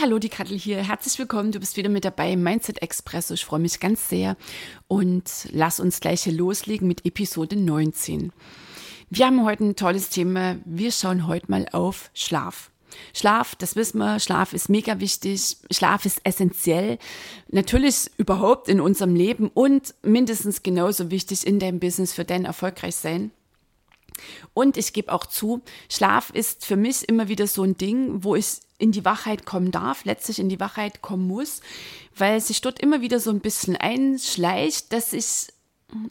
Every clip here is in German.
Hallo, die Kattel hier. Herzlich willkommen. Du bist wieder mit dabei im Mindset Express. Ich freue mich ganz sehr. Und lass uns gleich hier loslegen mit Episode 19. Wir haben heute ein tolles Thema. Wir schauen heute mal auf Schlaf. Schlaf, das wissen wir, Schlaf ist mega wichtig, Schlaf ist essentiell, natürlich überhaupt in unserem Leben und mindestens genauso wichtig in deinem Business für dein Erfolgreichsein. Und ich gebe auch zu, Schlaf ist für mich immer wieder so ein Ding, wo ich in die Wachheit kommen darf, letztlich in die Wachheit kommen muss, weil sich dort immer wieder so ein bisschen einschleicht, dass ich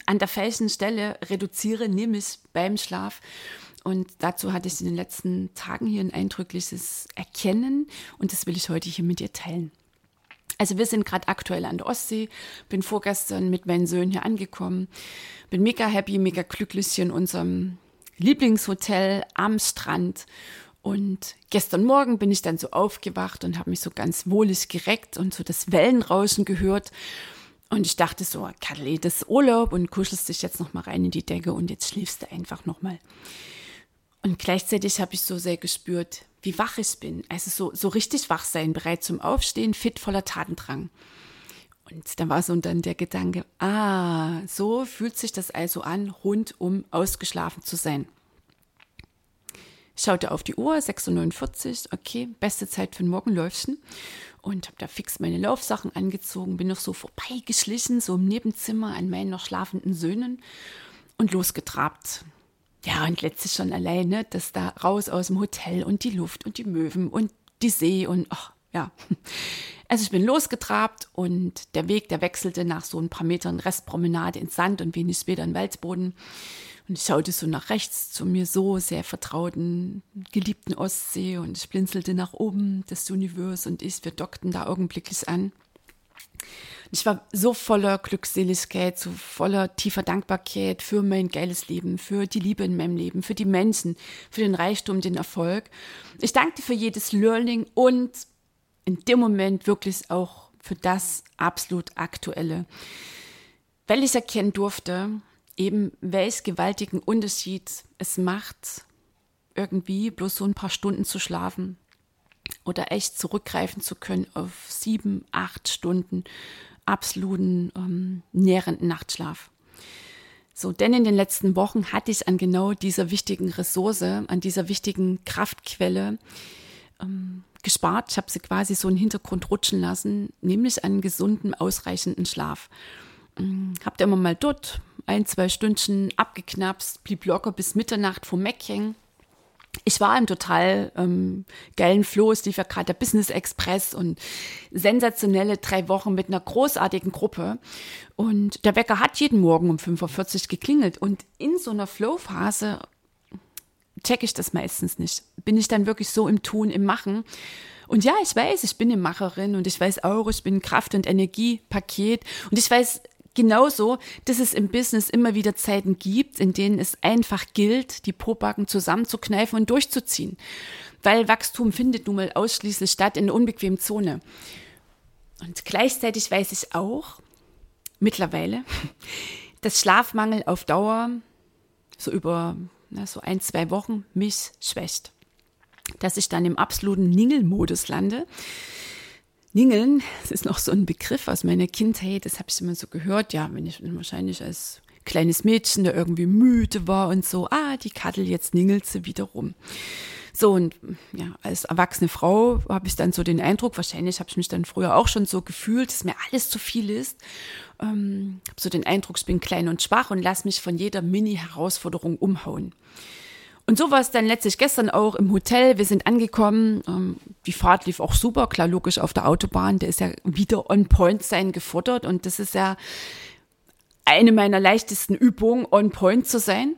an der falschen Stelle reduziere, nämlich beim Schlaf. Und dazu hatte ich in den letzten Tagen hier ein eindrückliches Erkennen und das will ich heute hier mit dir teilen. Also wir sind gerade aktuell an der Ostsee, bin vorgestern mit meinen Söhnen hier angekommen, bin mega happy, mega glücklich hier in unserem Lieblingshotel am Strand. Und gestern Morgen bin ich dann so aufgewacht und habe mich so ganz wohlig gereckt und so das Wellenrauschen gehört. Und ich dachte so, Kadli, das ist Urlaub und kuschelst dich jetzt noch mal rein in die Decke und jetzt schläfst du einfach noch mal. Und gleichzeitig habe ich so sehr gespürt, wie wach ich bin. Also so, so richtig wach sein, bereit zum Aufstehen, fit, voller Tatendrang. Und dann war so dann der Gedanke, ah, so fühlt sich das also an, rundum ausgeschlafen zu sein. Schaute auf die Uhr, 6.49 Uhr, okay, beste Zeit für ein Morgenläufchen. Und habe da fix meine Laufsachen angezogen, bin noch so vorbeigeschlichen, so im Nebenzimmer an meinen noch schlafenden Söhnen und losgetrabt. Ja, und letztlich schon alleine, das da raus aus dem Hotel und die Luft und die Möwen und die See und ach, ja. Also ich bin losgetrabt und der Weg, der wechselte nach so ein paar Metern Restpromenade ins Sand und wenig später in Waldboden. Und ich schaute so nach rechts zu mir so sehr vertrauten, geliebten Ostsee und ich blinzelte nach oben, das Universum und ich, wir dockten da augenblicklich an. Ich war so voller Glückseligkeit, so voller tiefer Dankbarkeit für mein geiles Leben, für die Liebe in meinem Leben, für die Menschen, für den Reichtum, den Erfolg. Ich dankte für jedes Learning und in dem Moment wirklich auch für das absolut Aktuelle. Weil ich erkennen durfte, eben welch gewaltigen Unterschied es macht, irgendwie bloß so ein paar Stunden zu schlafen oder echt zurückgreifen zu können auf sieben, acht Stunden absoluten ähm, nährenden Nachtschlaf. So, denn in den letzten Wochen hatte ich an genau dieser wichtigen Ressource, an dieser wichtigen Kraftquelle ähm, gespart. Ich habe sie quasi so in den Hintergrund rutschen lassen, nämlich einen gesunden, ausreichenden Schlaf. Ähm, hab da immer mal dort ein, zwei Stündchen abgeknapst, blieb locker bis Mitternacht vom Mac. Ich war im total ähm, geilen Flow. Es lief ja gerade der Business Express und sensationelle drei Wochen mit einer großartigen Gruppe. Und der Wecker hat jeden Morgen um 5.40 Uhr geklingelt. Und in so einer Flow-Phase checke ich das meistens nicht. Bin ich dann wirklich so im Tun, im Machen. Und ja, ich weiß, ich bin eine Macherin und ich weiß auch, ich bin Kraft- und Energiepaket. Und ich weiß genauso, dass es im Business immer wieder Zeiten gibt, in denen es einfach gilt, die Pobacken zusammenzukneifen und durchzuziehen. Weil Wachstum findet nun mal ausschließlich statt in der unbequemen Zone. Und gleichzeitig weiß ich auch, mittlerweile, dass Schlafmangel auf Dauer so über na, so ein, zwei Wochen mich schwächt. Dass ich dann im absoluten Ningelmodus lande. Ningeln, das ist noch so ein Begriff aus meiner Kindheit, das habe ich immer so gehört, ja, wenn ich wahrscheinlich als kleines Mädchen, der irgendwie müde war und so, ah, die Kattel, jetzt ningelt sie wieder rum. So, und ja, als erwachsene Frau habe ich dann so den Eindruck, wahrscheinlich habe ich mich dann früher auch schon so gefühlt, dass mir alles zu viel ist. Ähm, habe so den Eindruck, ich bin klein und schwach und lass mich von jeder Mini-Herausforderung umhauen. Und so war es dann letztlich gestern auch im Hotel. Wir sind angekommen. Ähm, die Fahrt lief auch super, klar, logisch auf der Autobahn. Der ist ja wieder on point sein gefordert. Und das ist ja eine meiner leichtesten Übungen, on point zu sein.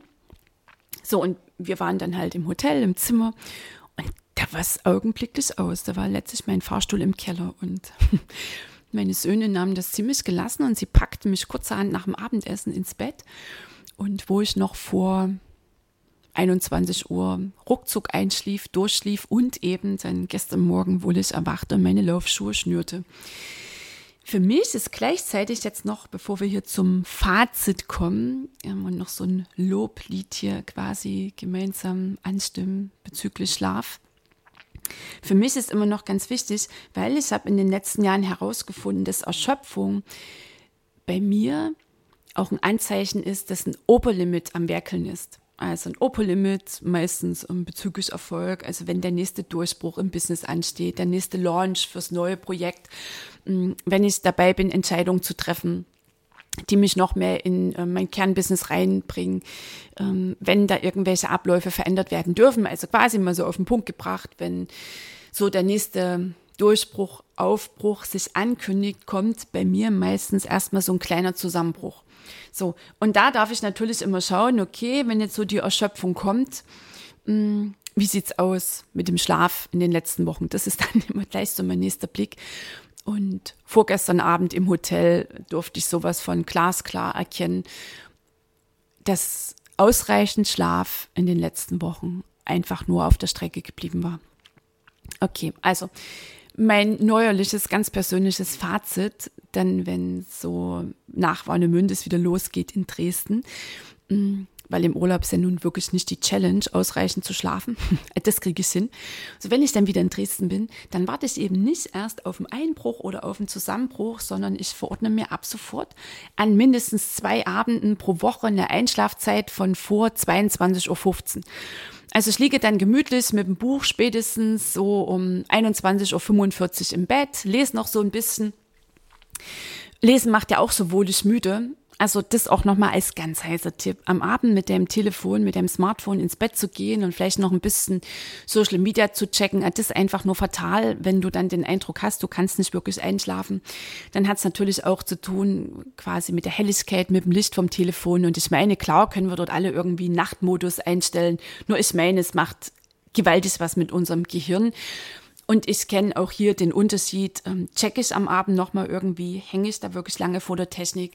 So, und wir waren dann halt im Hotel, im Zimmer und da war es augenblicklich aus. Da war letztlich mein Fahrstuhl im Keller und meine Söhne nahmen das ziemlich gelassen und sie packten mich kurzerhand nach dem Abendessen ins Bett. Und wo ich noch vor 21 Uhr ruckzuck einschlief, durchschlief und eben dann gestern Morgen wohl ich erwachte und meine Laufschuhe schnürte. Für mich ist gleichzeitig jetzt noch, bevor wir hier zum Fazit kommen und noch so ein Loblied hier quasi gemeinsam anstimmen bezüglich Schlaf. Für mich ist immer noch ganz wichtig, weil ich habe in den letzten Jahren herausgefunden, dass Erschöpfung bei mir auch ein Anzeichen ist, dass ein Oberlimit am Werkeln ist. Also ein Operlimit, meistens um, bezüglich Erfolg. Also wenn der nächste Durchbruch im Business ansteht, der nächste Launch fürs neue Projekt, mm, wenn ich dabei bin, Entscheidungen zu treffen, die mich noch mehr in äh, mein Kernbusiness reinbringen, ähm, wenn da irgendwelche Abläufe verändert werden dürfen. Also quasi mal so auf den Punkt gebracht, wenn so der nächste Durchbruch, Aufbruch sich ankündigt, kommt bei mir meistens erstmal so ein kleiner Zusammenbruch. So, und da darf ich natürlich immer schauen, okay, wenn jetzt so die Erschöpfung kommt, mh, hm, wie sieht's aus mit dem Schlaf in den letzten Wochen? Das ist dann immer gleich so mein nächster Blick. Und vorgestern Abend im Hotel durfte ich sowas von glasklar erkennen, dass ausreichend Schlaf in den letzten Wochen einfach nur auf der Strecke geblieben war. Okay, also mein neuerliches, ganz persönliches Fazit, dann wenn so nach Warnemünde es wieder losgeht in Dresden, mm, weil im Urlaub ist ja nun wirklich nicht die Challenge, ausreichend zu schlafen. das kriege ich hin. So, wenn ich dann wieder in Dresden bin, dann warte ich eben nicht erst auf einen Einbruch oder auf einen Zusammenbruch, sondern ich verordne mir ab sofort an mindestens zwei Abenden pro Woche eine Einschlafzeit von vor 22.15 Uhr. Also ich liege dann gemütlich mit dem Buch spätestens so um 21.45 Uhr im Bett, lese noch so ein bisschen. Lesen macht ja auch so wohlig müde. Also das auch nochmal als ganz heißer Tipp. Am Abend mit dem Telefon, mit dem Smartphone ins Bett zu gehen und vielleicht noch ein bisschen Social Media zu checken, das ist einfach nur fatal, wenn du dann den Eindruck hast, du kannst nicht wirklich einschlafen. Dann hat es natürlich auch zu tun quasi mit der Helligkeit, mit dem Licht vom Telefon. Und ich meine, klar können wir dort alle irgendwie Nachtmodus einstellen. Nur ich meine, es macht gewaltig was mit unserem Gehirn. Und ich kenne auch hier den Unterschied, ähm, checke ich am Abend nochmal irgendwie, hänge ich da wirklich lange vor der Technik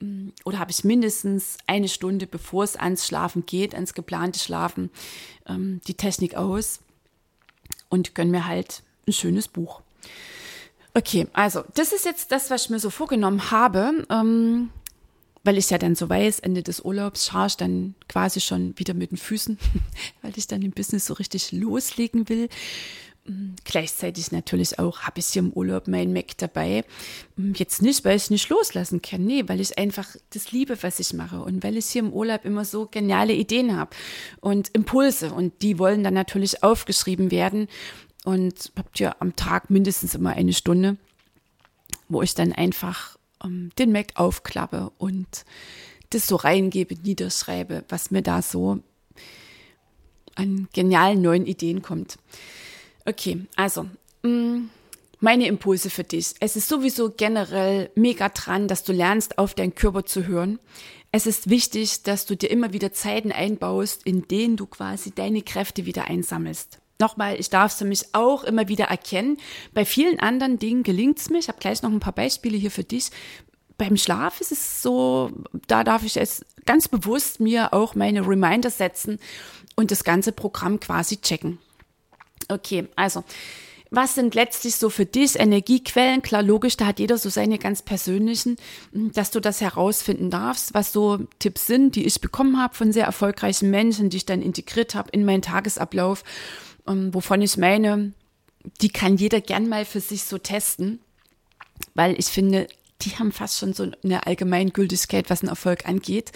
ähm, oder habe ich mindestens eine Stunde, bevor es ans Schlafen geht, ans geplante Schlafen, ähm, die Technik aus und gönne mir halt ein schönes Buch. Okay, also das ist jetzt das, was ich mir so vorgenommen habe, ähm, weil ich ja dann so weiß, Ende des Urlaubs scharf dann quasi schon wieder mit den Füßen, weil ich dann im Business so richtig loslegen will. Gleichzeitig natürlich auch habe ich hier im Urlaub mein Mac dabei. Jetzt nicht, weil ich nicht loslassen kann, nee, weil ich einfach das liebe, was ich mache und weil ich hier im Urlaub immer so geniale Ideen habe und Impulse und die wollen dann natürlich aufgeschrieben werden und habt ihr am Tag mindestens immer eine Stunde, wo ich dann einfach ähm, den Mac aufklappe und das so reingebe, niederschreibe, was mir da so an genialen neuen Ideen kommt. Okay, also mm, meine Impulse für dich. Es ist sowieso generell mega dran, dass du lernst, auf deinen Körper zu hören. Es ist wichtig, dass du dir immer wieder Zeiten einbaust, in denen du quasi deine Kräfte wieder einsammelst. Nochmal, ich darf es für mich auch immer wieder erkennen. Bei vielen anderen Dingen gelingt es mir. Ich habe gleich noch ein paar Beispiele hier für dich. Beim Schlaf ist es so, da darf ich es ganz bewusst mir auch meine Reminder setzen und das ganze Programm quasi checken. Okay, also was sind letztlich so für dich Energiequellen? Klar, logisch, da hat jeder so seine ganz persönlichen, hm, dass du das herausfinden darfst, was so Tipps sind, die ich bekommen habe von sehr erfolgreichen Menschen, die ich dann integriert habe in meinen Tagesablauf, ähm, wovon ich meine, die kann jeder gern mal für sich so testen, weil ich finde, die haben fast schon so eine Allgemeingültigkeit, was einen Erfolg angeht.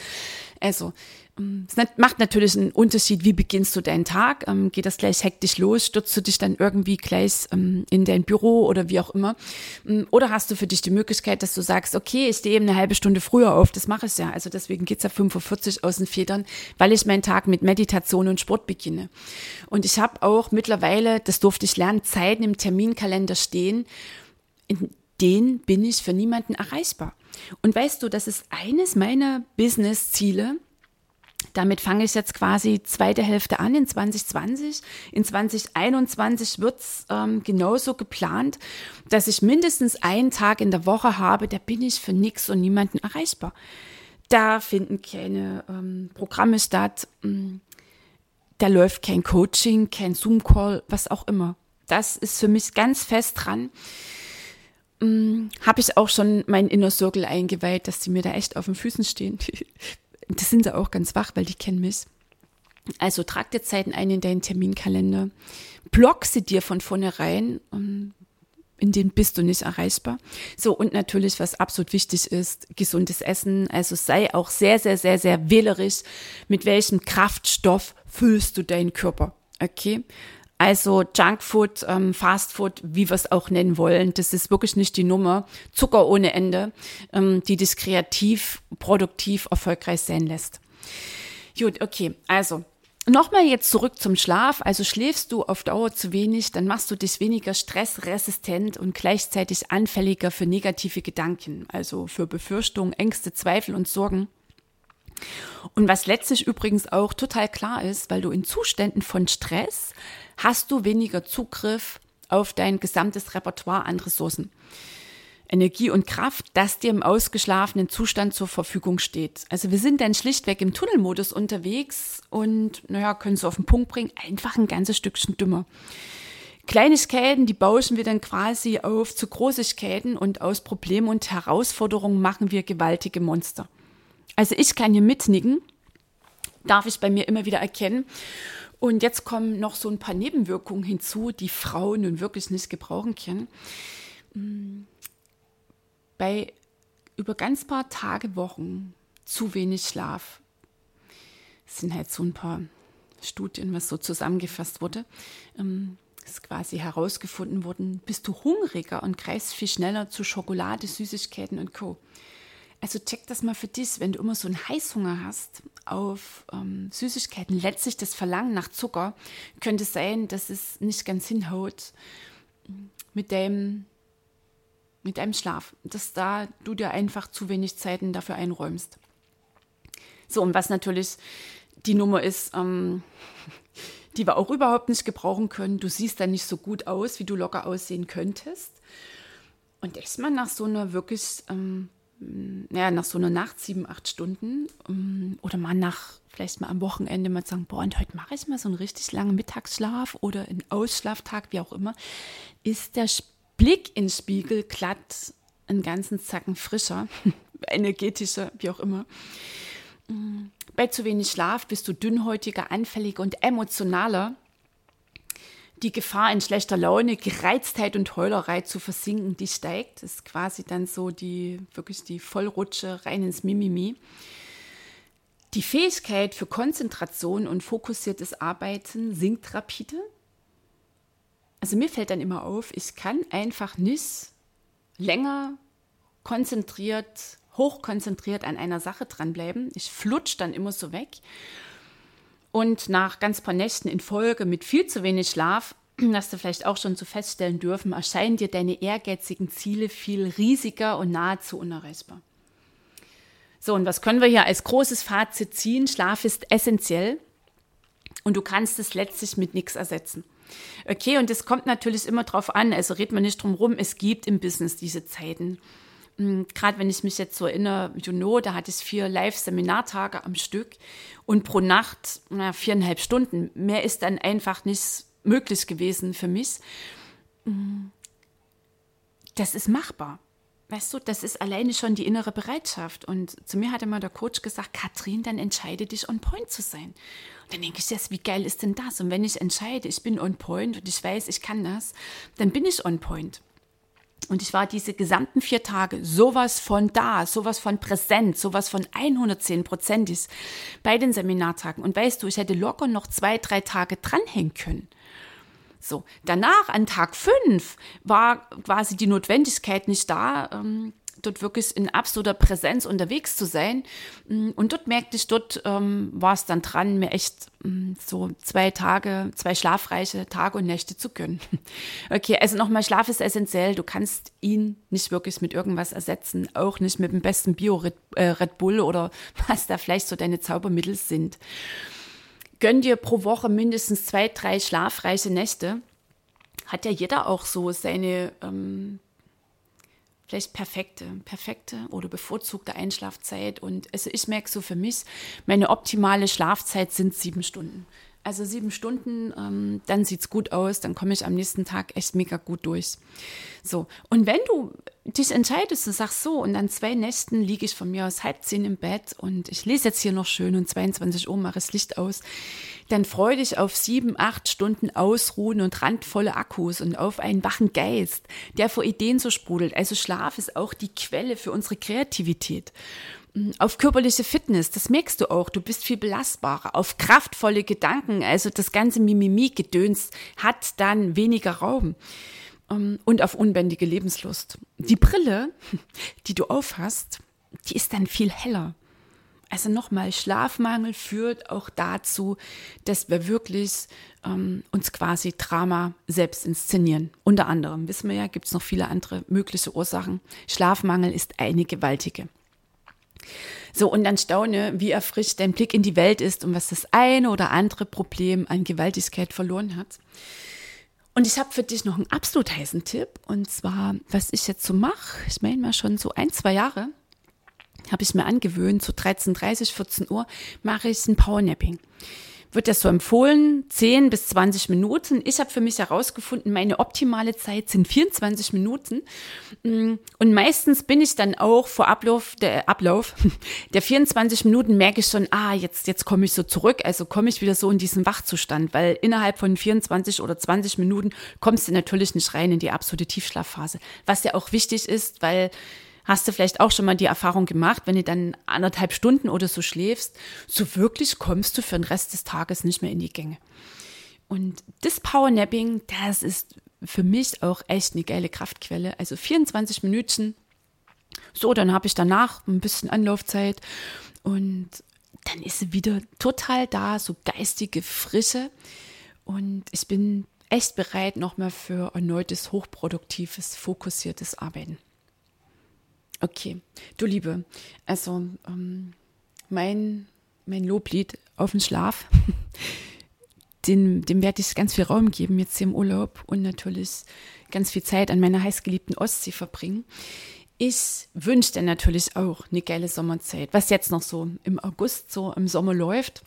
Also, es macht natürlich einen Unterschied, wie beginnst du deinen Tag? Ähm, geht das gleich hektisch los? Stürzt du dich dann irgendwie gleich ähm, in dein Büro oder wie auch immer? Oder hast du für dich die Möglichkeit, dass du sagst, okay, ich stehe eben eine halbe Stunde früher auf, das mache ich ja. Also deswegen geht's ja 45 aus den Federn, weil ich meinen Tag mit Meditation und Sport beginne. Und ich habe auch mittlerweile, das durfte ich lernen, Zeiten im Terminkalender stehen, in den bin ich für niemanden erreichbar. Und weißt du, das ist eines meiner Business-Ziele. Damit fange ich jetzt quasi zweite Hälfte an in 2020. In 2021 wird es ähm, genauso geplant, dass ich mindestens einen Tag in der Woche habe, da bin ich für nichts und niemanden erreichbar. Da finden keine ähm, Programme statt, mm, da läuft kein Coaching, kein Zoom-Call, was auch immer. Das ist für mich ganz fest dran. Hm, Habe ich auch schon meinen Inner Circle eingeweiht, dass die mir da echt auf den Füßen stehen. das sind sie auch ganz wach, weil die kennen mich. Also trag dir Zeiten ein in deinen Terminkalender. Block sie dir von vornherein. In denen bist du nicht erreichbar. So, und natürlich, was absolut wichtig ist, gesundes Essen. Also sei auch sehr, sehr, sehr, sehr wählerisch, mit welchem Kraftstoff füllst du deinen Körper. Okay? Also Junkfood, ähm, Fastfood, wie wir es auch nennen wollen, das ist wirklich nicht die Nummer. Zucker ohne Ende, ähm, die dich kreativ, produktiv, erfolgreich sein lässt. Gut, okay, also Nochmal jetzt zurück zum Schlaf. Also schläfst du auf Dauer zu wenig, dann machst du dich weniger stressresistent und gleichzeitig anfälliger für negative Gedanken, also für Befürchtungen, Ängste, Zweifel und Sorgen. Und was letztlich übrigens auch total klar ist, weil du in Zuständen von Stress hast du weniger Zugriff auf dein gesamtes Repertoire an Ressourcen. Energie und Kraft, das dir im ausgeschlafenen Zustand zur Verfügung steht. Also wir sind dann schlichtweg im Tunnelmodus unterwegs und, naja, können es auf den Punkt bringen, einfach ein ganzes Stückchen dümmer. Kleinigkeiten, die bauschen wir dann quasi auf zu Großigkeiten und aus Problemen und Herausforderungen machen wir gewaltige Monster. Also ich kann hier mitnicken, darf ich bei mir immer wieder erkennen. Und jetzt kommen noch so ein paar Nebenwirkungen hinzu, die Frauen nun wirklich nicht gebrauchen können. Mm. Bei über ganz paar Tage, Wochen zu wenig Schlaf das sind halt so ein paar Studien, was so zusammengefasst wurde. Ähm, ist quasi herausgefunden worden, bist du hungriger und greifst viel schneller zu Schokolade, Süßigkeiten und Co. Also check das mal für dich, wenn du immer so einen Heißhunger hast auf ähm, Süßigkeiten, letztlich das Verlangen nach Zucker, könnte sein, dass es nicht ganz hinhaut mit deinem, mit deinem Schlaf, dass da du dir einfach zu wenig Zeiten dafür einräumst. So, und was natürlich die Nummer ist, ähm, die wir auch überhaupt nicht gebrauchen können. Du siehst dann nicht so gut aus, wie du locker aussehen könntest. Und erstmal nach so einer wirklich ähm, ja, nach so einer Nacht, sieben, acht Stunden oder mal nach, vielleicht mal am Wochenende mal sagen, boah, und heute mache ich mal so einen richtig langen Mittagsschlaf oder einen Ausschlaftag, wie auch immer, ist der Blick ins Spiegel glatt einen ganzen Zacken frischer, energetischer, wie auch immer. Bei zu wenig Schlaf bist du dünnhäutiger, anfälliger und emotionaler die Gefahr in schlechter Laune, Gereiztheit und Heulerei zu versinken, die steigt. Das ist quasi dann so die, wirklich die Vollrutsche rein ins Mimimi. Die Fähigkeit für Konzentration und fokussiertes Arbeiten sinkt rapide. Also mir fällt dann immer auf, ich kann einfach nicht länger konzentriert, hochkonzentriert an einer Sache dranbleiben. Ich flutsch dann immer so weg. Und nach ganz paar Nächten in Folge mit viel zu wenig Schlaf, hast du vielleicht auch schon so feststellen dürfen, erscheinen dir deine ehrgeizigen Ziele viel riesiger und nahezu unerreichbar. So, und was können wir hier als großes Fazit ziehen? Schlaf ist essentiell und du kannst es letztlich mit nichts ersetzen. Okay, und es kommt natürlich immer drauf an, also redet man nicht drum rum, es gibt im Business diese Zeiten. Hm, gerade wenn ich mich jetzt so erinnere, know, da hatte ich vier Live-Seminartage am Stück und pro Nacht na, viereinhalb Stunden. Mehr ist dann einfach nicht möglich gewesen für mich. Hm, das ist machbar. Weißt du, das ist alleine schon die innere Bereitschaft. Und zu mir hat immer der Coach gesagt, Katrin, dann entscheide dich on point zu sein. Und dann denke ich jetzt, wie geil ist denn das? Und wenn ich entscheide, ich bin on point und ich weiß, ich kann das, dann bin ich on point. Und ich war diese gesamten vier Tage sowas von da, sowas von präsent, sowas von 110 prozentig bei den Seminartagen. Und weißt du, ich hätte locker noch zwei, drei Tage dranhängen können. So, danach an Tag fünf war quasi die Notwendigkeit nicht da, ähm, dort wirklich in absoluter Präsenz unterwegs zu sein. Mm, und dort merkte ich, dort ähm, war es dann dran, mir echt ähm, so zwei Tage, zwei schlafreiche Tage und Nächte zu gönnen. Okay, also nochmal, Schlaf ist essentiell. Du kannst ihn nicht wirklich mit irgendwas ersetzen, auch nicht mit dem besten Bio-Red äh, Bull oder was da vielleicht so deine Zaubermittel sind. Gönn dir pro Woche mindestens zwei, drei schlafreiche Nächte hat ja jeder auch so seine ähm, vielleicht perfekte, perfekte oder bevorzugte Einschlafzeit. Und also ich merke so für mich, meine optimale Schlafzeit sind sieben Stunden. Also sieben Stunden, ähm, dann es gut aus, dann komme ich am nächsten Tag echt mega gut durch. So, und wenn du dich entscheidest, du sagst so, und an zwei Nächten liege ich von mir aus halb zehn im Bett und ich lese jetzt hier noch schön und 22 Uhr mache das Licht aus, dann freu dich auf sieben, acht Stunden Ausruhen und randvolle Akkus und auf einen wachen Geist, der vor Ideen so sprudelt. Also Schlaf ist auch die Quelle für unsere Kreativität auf körperliche Fitness, das merkst du auch, du bist viel belastbarer, auf kraftvolle Gedanken, also das ganze Mimimi-Gedöns hat dann weniger Raum ähm, und auf unbändige Lebenslust. Die Brille, die du aufhast, die ist dann viel heller. Also nochmal, Schlafmangel führt auch dazu, dass wir wirklich ähm, uns quasi Drama selbst inszenieren. Unter anderem, wissen wir ja, gibt es noch viele andere mögliche Ursachen. Schlafmangel ist eine gewaltige. So, und dann staune, wie erfrischt dein Blick in die Welt ist und was das eine oder andere Problem an Gewaltigkeit verloren hat. Und ich habe für dich noch einen absolut heißen Tipp. Und zwar, was ich jetzt so mache, ich meine mal schon so ein, zwei Jahre, habe ich mir angewöhnt, so 13.30, 14 Uhr mache ich ein Powernapping wird das so empfohlen, 10 bis 20 Minuten. Ich habe für mich herausgefunden, meine optimale Zeit sind 24 Minuten. Mm, und meistens bin ich dann auch vor Ablauf der Ablauf der 24 Minuten merke ich schon, ah, jetzt, jetzt komme ich so zurück. Also komme ich wieder so in diesen Wachzustand, weil innerhalb von 24 oder 20 Minuten kommst du natürlich nicht rein in die absolute Tiefschlafphase. Was ja auch wichtig ist, weil Hast du vielleicht auch schon mal die Erfahrung gemacht, wenn du dann anderthalb Stunden oder so schläfst, so wirklich kommst du für den Rest des Tages nicht mehr in die Gänge. Und das Powernapping, das ist für mich auch echt eine geile Kraftquelle. Also 24 Minuten. So, dann habe ich danach ein bisschen Anlaufzeit und dann ist sie wieder total da, so geistige Frische. Und ich bin echt bereit nochmal für erneutes hochproduktives, fokussiertes Arbeiten. Okay, du Liebe, also ähm, mein, mein Loblied auf den Schlaf, den, dem werde ich ganz viel Raum geben jetzt hier im Urlaub und natürlich ganz viel Zeit an meiner heißgeliebten Ostsee verbringen. Ich wünsche dir natürlich auch eine geile Sommerzeit, was jetzt noch so im August, so im Sommer läuft.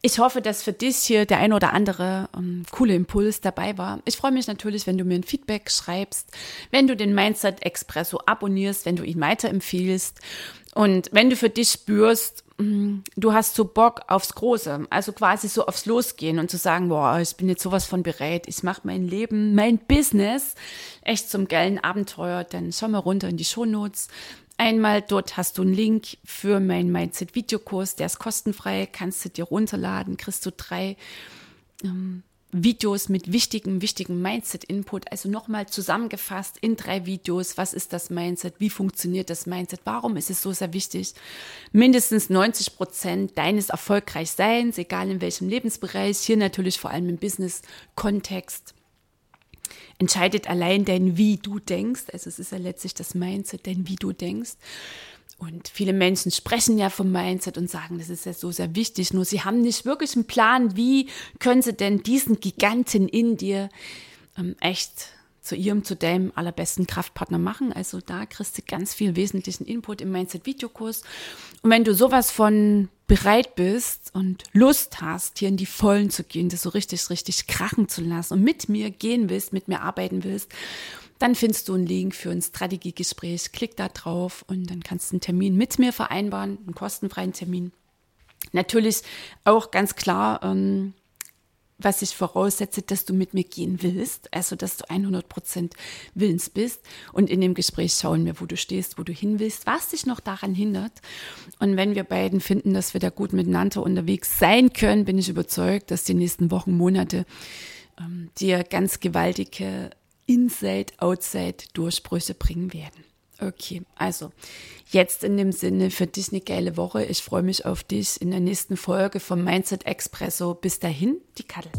Ich hoffe, dass für dich hier der ein oder andere ähm, coole Impuls dabei war. Ich freue mich natürlich, wenn du mir ein Feedback schreibst, wenn du den Mindset Expresso abonnierst, wenn du ihn weiterempfiehlst und wenn du für dich spürst, mm, du hast so Bock aufs Große, also quasi so aufs Losgehen und zu sagen, boah, ich bin jetzt sowas von bereit, ich mache mein Leben, mein Business echt zum geilen Abenteuer, dann schau mal runter in die Shownotes. Einmal dort hast du einen Link für meinen Mindset Videokurs, der ist kostenfrei, kannst du dir runterladen, kriegst du drei ähm, Videos mit wichtigem, wichtigem Mindset-Input. Also nochmal zusammengefasst in drei Videos. Was ist das Mindset? Wie funktioniert das Mindset? Warum ist es so sehr wichtig? Mindestens 90 Prozent deines Erfolgreichseins, egal in welchem Lebensbereich, hier natürlich vor allem im Business-Kontext entscheidet allein dein Wie du denkst. Also es ist ja letztlich das Mindset, dein Wie du denkst. Und viele Menschen sprechen ja vom Mindset und sagen, das ist ja so sehr wichtig. Nur sie haben nicht wirklich einen Plan, wie können sie denn diesen Giganten in dir ähm, echt zu ihrem, zu deinem allerbesten Kraftpartner machen. Also da kriegst du ganz viel wesentlichen Input im Mindset-Videokurs. Und wenn du sowas von bereit bist und Lust hast, hier in die Vollen zu gehen, das so richtig, richtig krachen zu lassen und mit mir gehen willst, mit mir arbeiten willst, dann findest du einen Link für ein Strategiegespräch. Klick da drauf und dann kannst du einen Termin mit mir vereinbaren, einen kostenfreien Termin. Natürlich auch ganz klar, ähm, was ich voraussetze, dass du mit mir gehen willst, also dass du 100 Prozent willens bist. Und in dem Gespräch schauen wir, wo du stehst, wo du hin willst, was dich noch daran hindert. Und wenn wir beiden finden, dass wir da gut miteinander unterwegs sein können, bin ich überzeugt, dass die nächsten Wochen, Monate ähm, dir ganz gewaltige Inside-Outside-Durchbrüche bringen werden. Okay, also jetzt in dem Sinne für dich eine geile Woche. Ich freue mich auf dich in der nächsten Folge vom Mindset Expresso. Bis dahin, die Kattel.